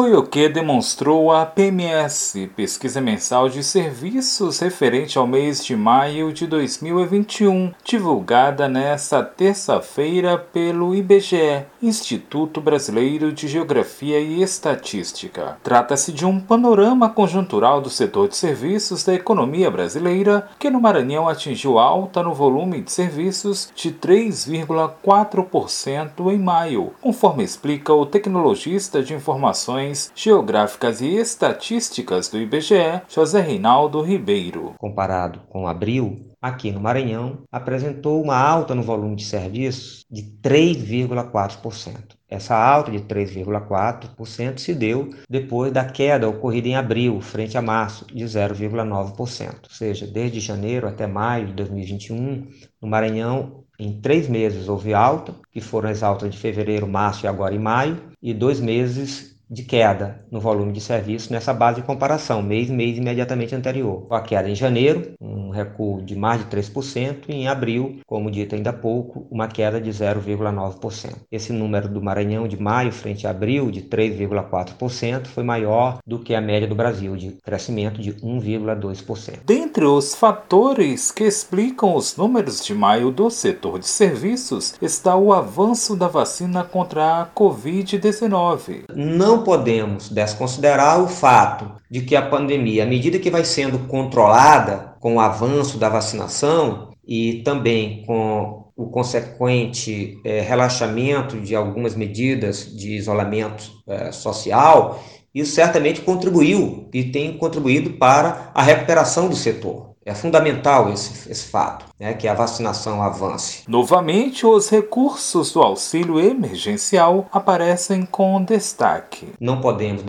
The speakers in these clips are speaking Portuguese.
foi o que demonstrou a PMS, pesquisa mensal de serviços referente ao mês de maio de 2021, divulgada nesta terça-feira pelo IBGE, Instituto Brasileiro de Geografia e Estatística. Trata-se de um panorama conjuntural do setor de serviços da economia brasileira, que no Maranhão atingiu alta no volume de serviços de 3,4% em maio, conforme explica o tecnologista de informações Informações Geográficas e Estatísticas do IBGE, José Reinaldo Ribeiro. Comparado com abril, aqui no Maranhão, apresentou uma alta no volume de serviços de 3,4%. Essa alta de 3,4% se deu depois da queda ocorrida em abril, frente a março, de 0,9%. Ou seja, desde janeiro até maio de 2021, no Maranhão, em três meses houve alta, que foram as altas de fevereiro, março e agora em maio, e dois meses de queda no volume de serviço nessa base de comparação, mês mês imediatamente anterior. A queda em janeiro, um recuo de mais de 3%, e em abril, como dito ainda há pouco, uma queda de 0,9%. Esse número do Maranhão de maio frente a abril, de 3,4%, foi maior do que a média do Brasil, de crescimento de 1,2%. Dentre os fatores que explicam os números de maio do setor de serviços está o avanço da vacina contra a Covid-19. Não não podemos desconsiderar o fato de que a pandemia, à medida que vai sendo controlada com o avanço da vacinação e também com o consequente é, relaxamento de algumas medidas de isolamento é, social, isso certamente contribuiu e tem contribuído para a recuperação do setor. É fundamental esse, esse fato, né, que a vacinação avance. Novamente, os recursos do auxílio emergencial aparecem com destaque. Não podemos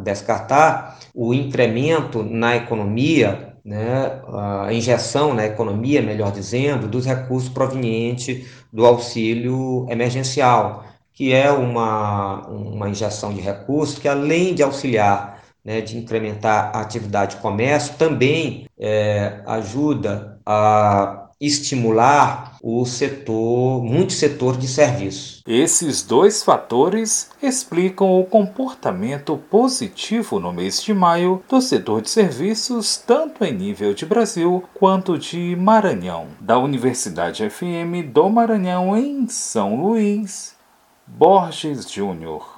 descartar o incremento na economia né, a injeção na economia, melhor dizendo, dos recursos provenientes do auxílio emergencial, que é uma, uma injeção de recursos que, além de auxiliar né, de incrementar a atividade de comércio, também é, ajuda a estimular o setor, muito setor de serviços. Esses dois fatores explicam o comportamento positivo no mês de maio do setor de serviços, tanto em nível de Brasil quanto de Maranhão. Da Universidade FM do Maranhão em São Luís, Borges Júnior.